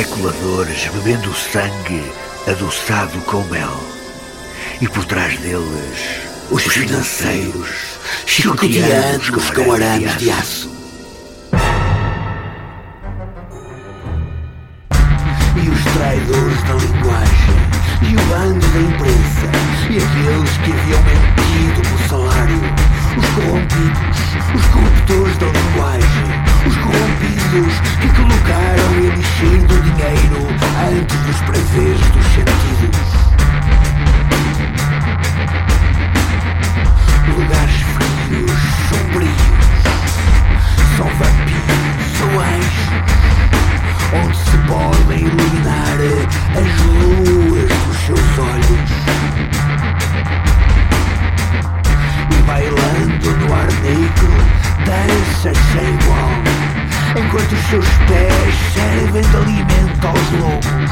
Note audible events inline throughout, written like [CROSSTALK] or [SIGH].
especuladores bebendo sangue adoçado com mel. E por trás deles, os, os financeiros chicoteando-os com arames de aço. E os traidores da linguagem, e o bando da imprensa, e aqueles que haviam mentido por salário, os corrompidos, os corruptores da linguagem, os corrompidos que colocaram e enchido do dinheiro antes dos prazeres dos sentidos. Lugares frios, sombrios, são vampiros, são anjos, onde se podem iluminar as luas dos seus olhos. E bailando no ar negro, dança sem igual, enquanto os seus pés servem de alimento aos lobos.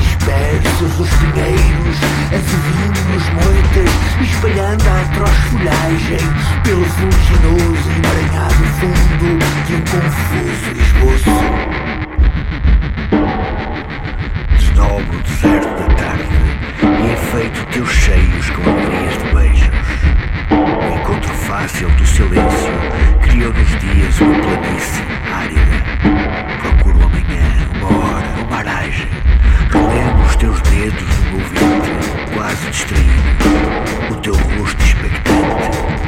Dispersos os pinheiros, adivinhos moitas, espalhando a atroz folhagem pelo fulginoso e emaranhado fundo de um confuso esboço. Desnobre o deserto da tarde e enfeito teus cheios com alegrias de beijos. O encontro fácil do silêncio criou nos dias uma planície árida. Procuro amanhã, uma hora, uma aragem. Relembro os teus dedos no meu ventre, quase distraído. O teu rosto expectante,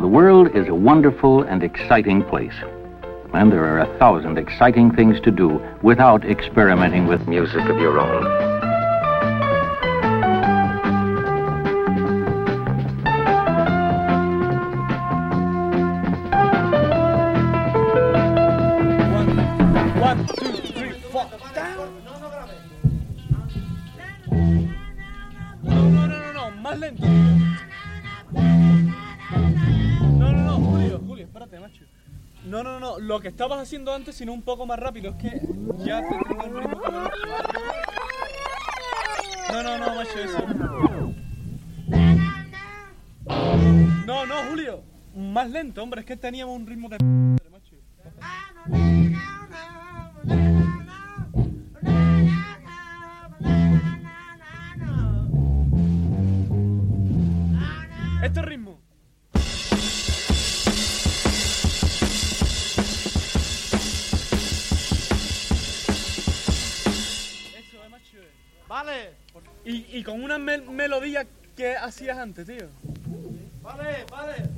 The world is a wonderful and exciting place. And there are a thousand exciting things to do without experimenting with music of your own. Que estabas haciendo antes, sino un poco más rápido, es que ya te tengo el ritmo que No, no, no. No, no, Julio, más lento, hombre, es que teníamos un ritmo de macho. Este ritmo. Y, con una mel- melodía que hacías antes, tío. vale, vale.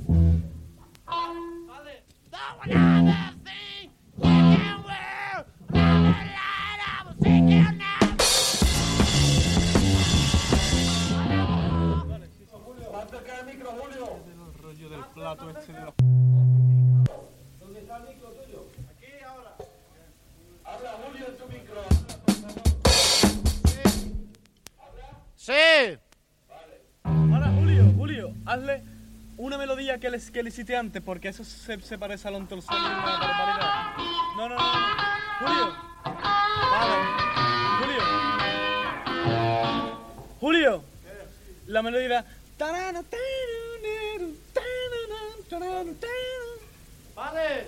El rollo del plato este de Sí. Ahora, Julio, Julio, hazle una melodía que le, que le hiciste antes, porque eso se, se parece a otro No, no, no, no. Julio. Vale. Julio. Julio. La melodía. Vale.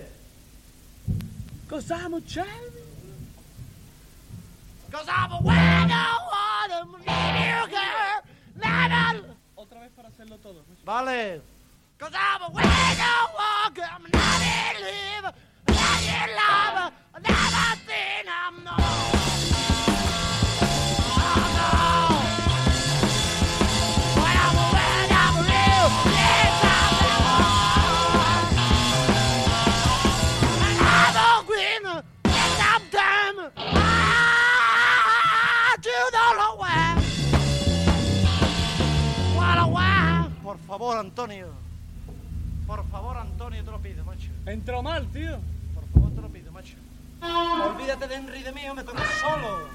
Cosa muchacha. Cause I'm a wild girl. Otra vez para hacerlo todo. Vale. Cause I'm a wild walker. I'm not favor, Antonio. Por favor, Antonio, te lo pido, macho. Entró mal, tío. Por favor, te lo pido, macho. Olvídate de Henry y de mí, me toco solo.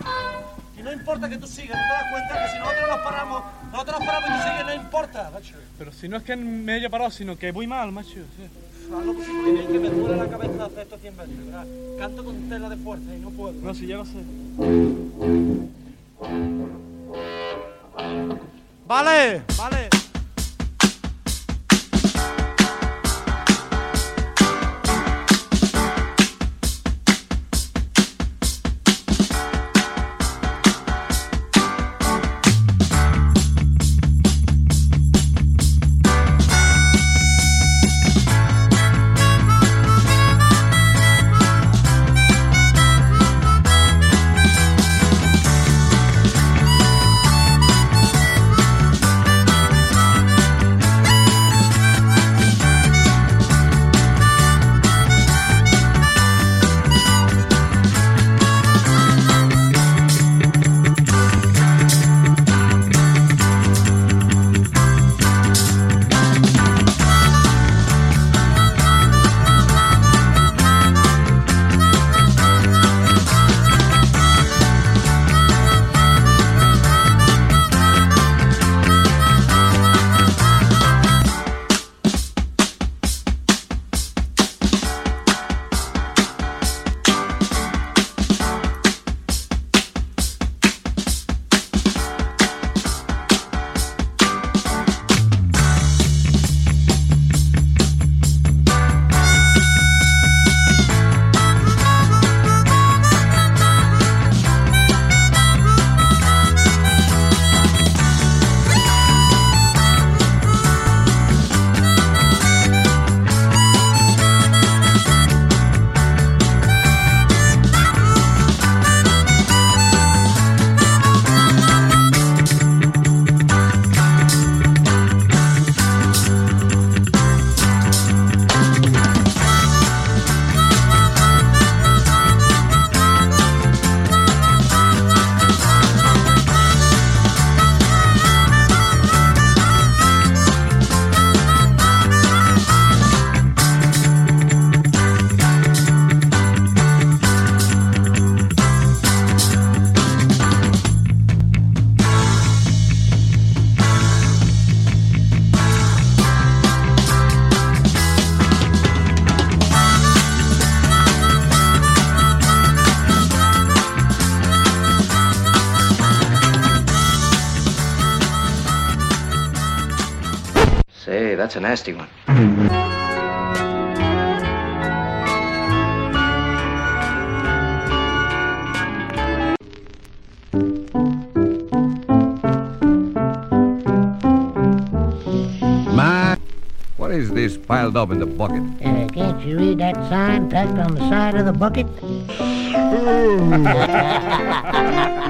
Y no importa que tú sigas, ¿no te das cuenta que si nosotros nos paramos, nosotros nos paramos y tú sigues, no importa, macho. Pero si no es que me haya parado, sino que voy mal, macho. sí. Lo posible, que me duele la cabeza hacer estos 100 veces, ¿verdad? Canto con tela de fuerza y no puedo. No, si ya lo sé. Vale, vale. That's a nasty one. My, what is this piled up in the bucket? Uh, can't you read that sign tacked on the side of the bucket? [LAUGHS] [LAUGHS]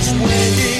this way.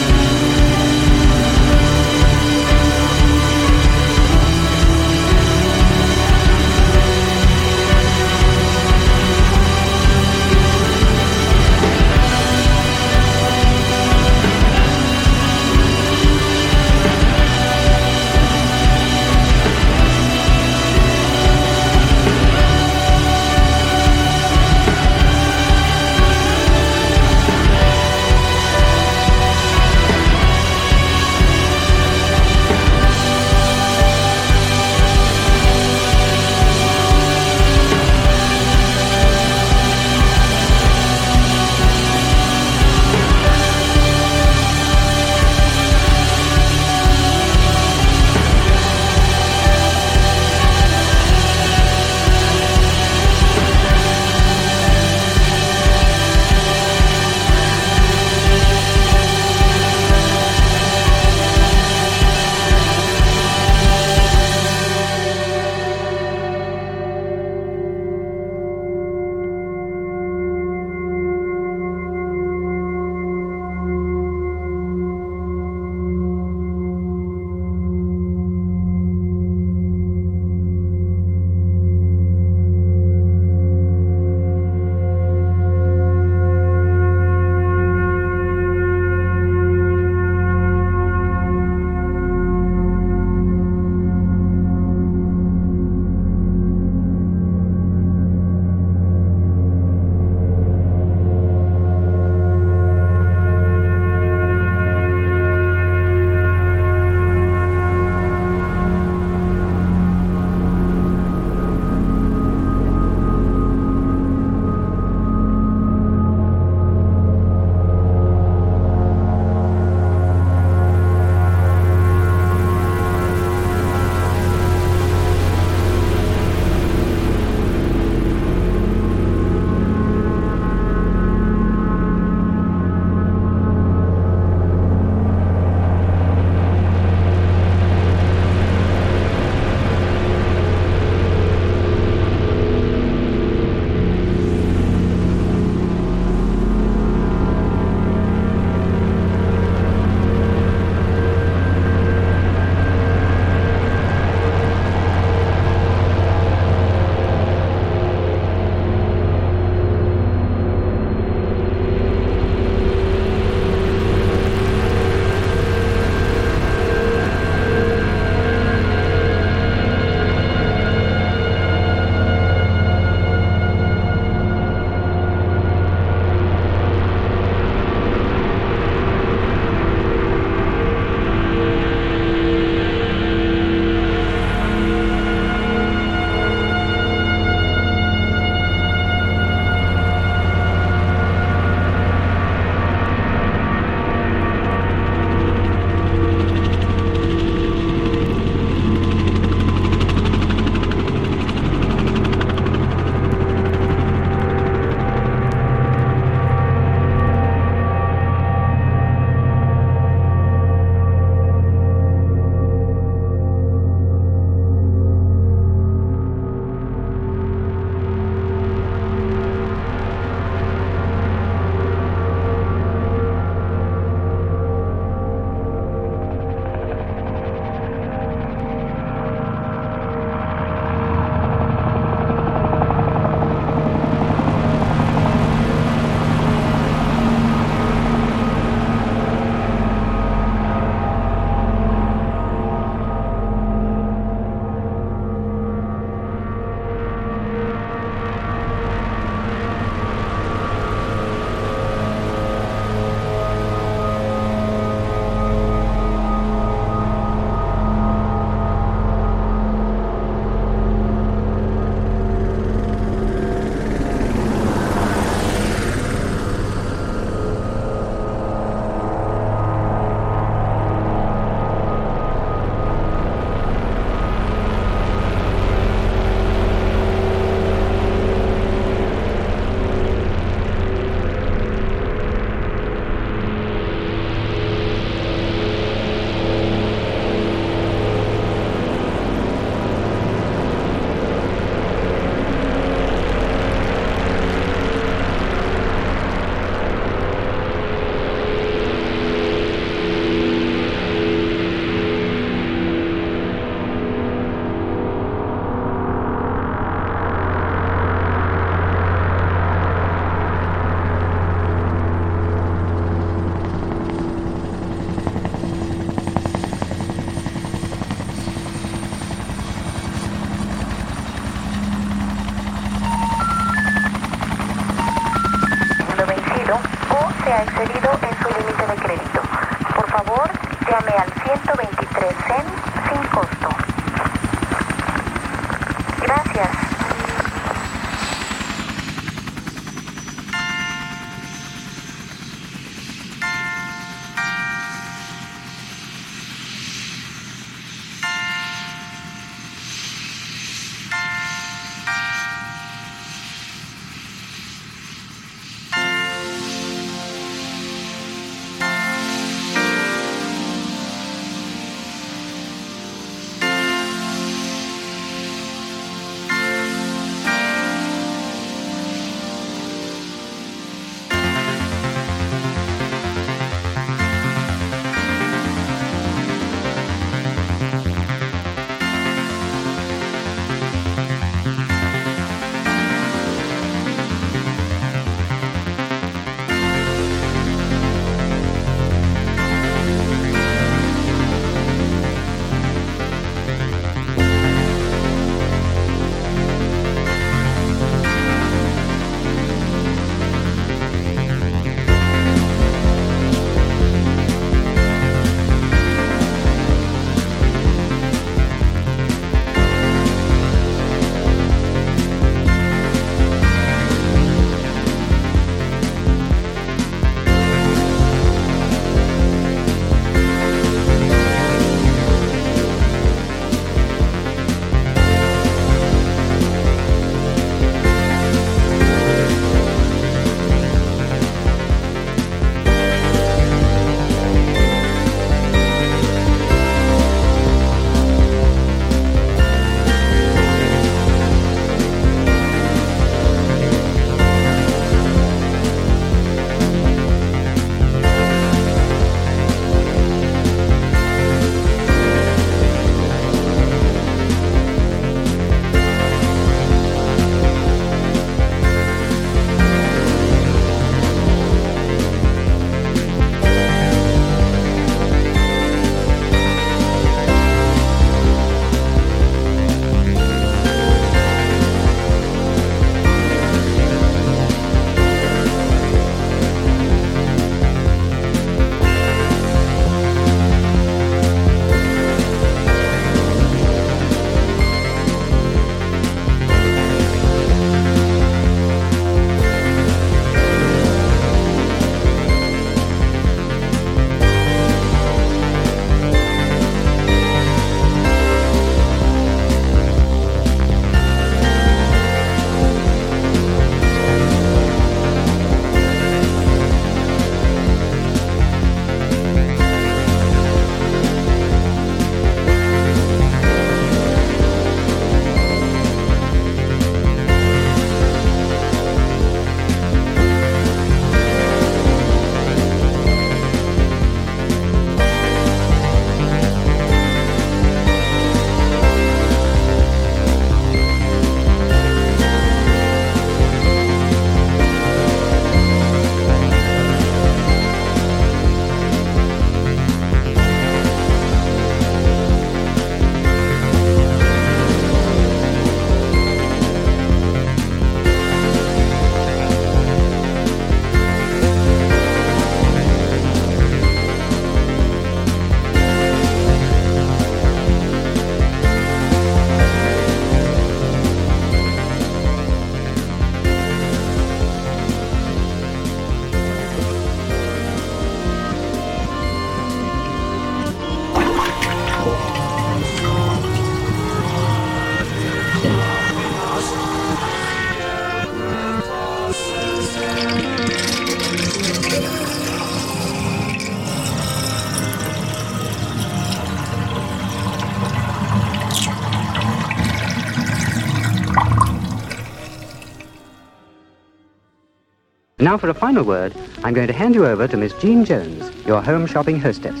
Now, for a final word, I'm going to hand you over to Miss Jean Jones, your home shopping hostess.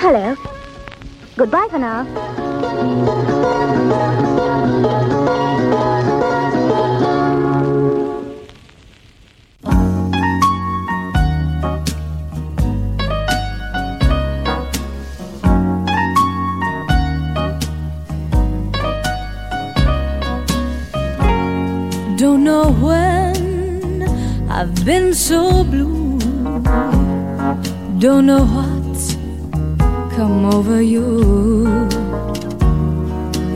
Hello. Goodbye for now. Don't know what's come over you.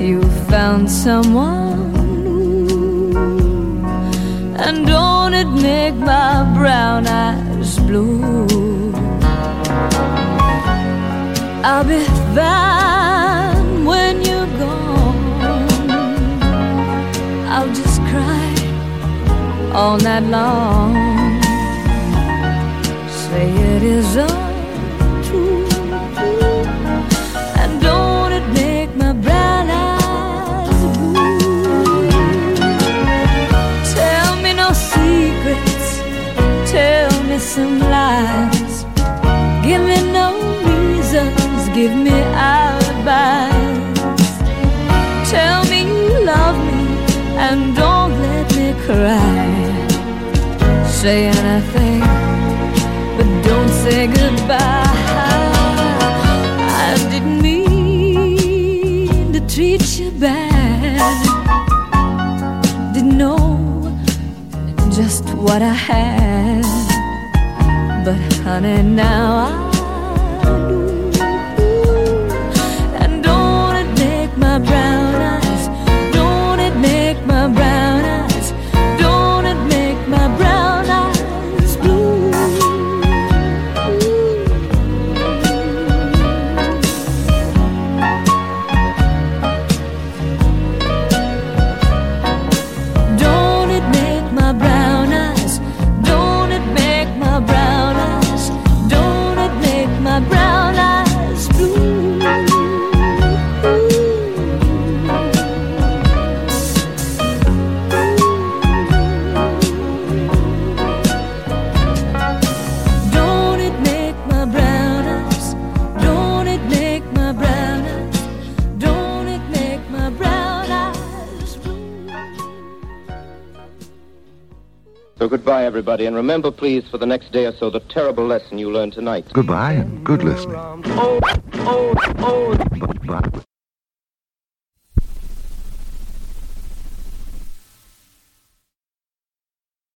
You found someone and don't it make my brown eyes blue? I'll be fine when you're gone. I'll just cry all night long. Say it is untrue, some lies. Give me no reasons, give me alibis. Tell me you love me and don't let me cry. Say anything, but don't say goodbye. I didn't mean to treat you bad. Didn't know just what I had. But honey, now I do. And don't it make my brown everybody, and remember, please, for the next day or so, the terrible lesson you learned tonight. Goodbye and good listening. Oh, oh, oh. Bye.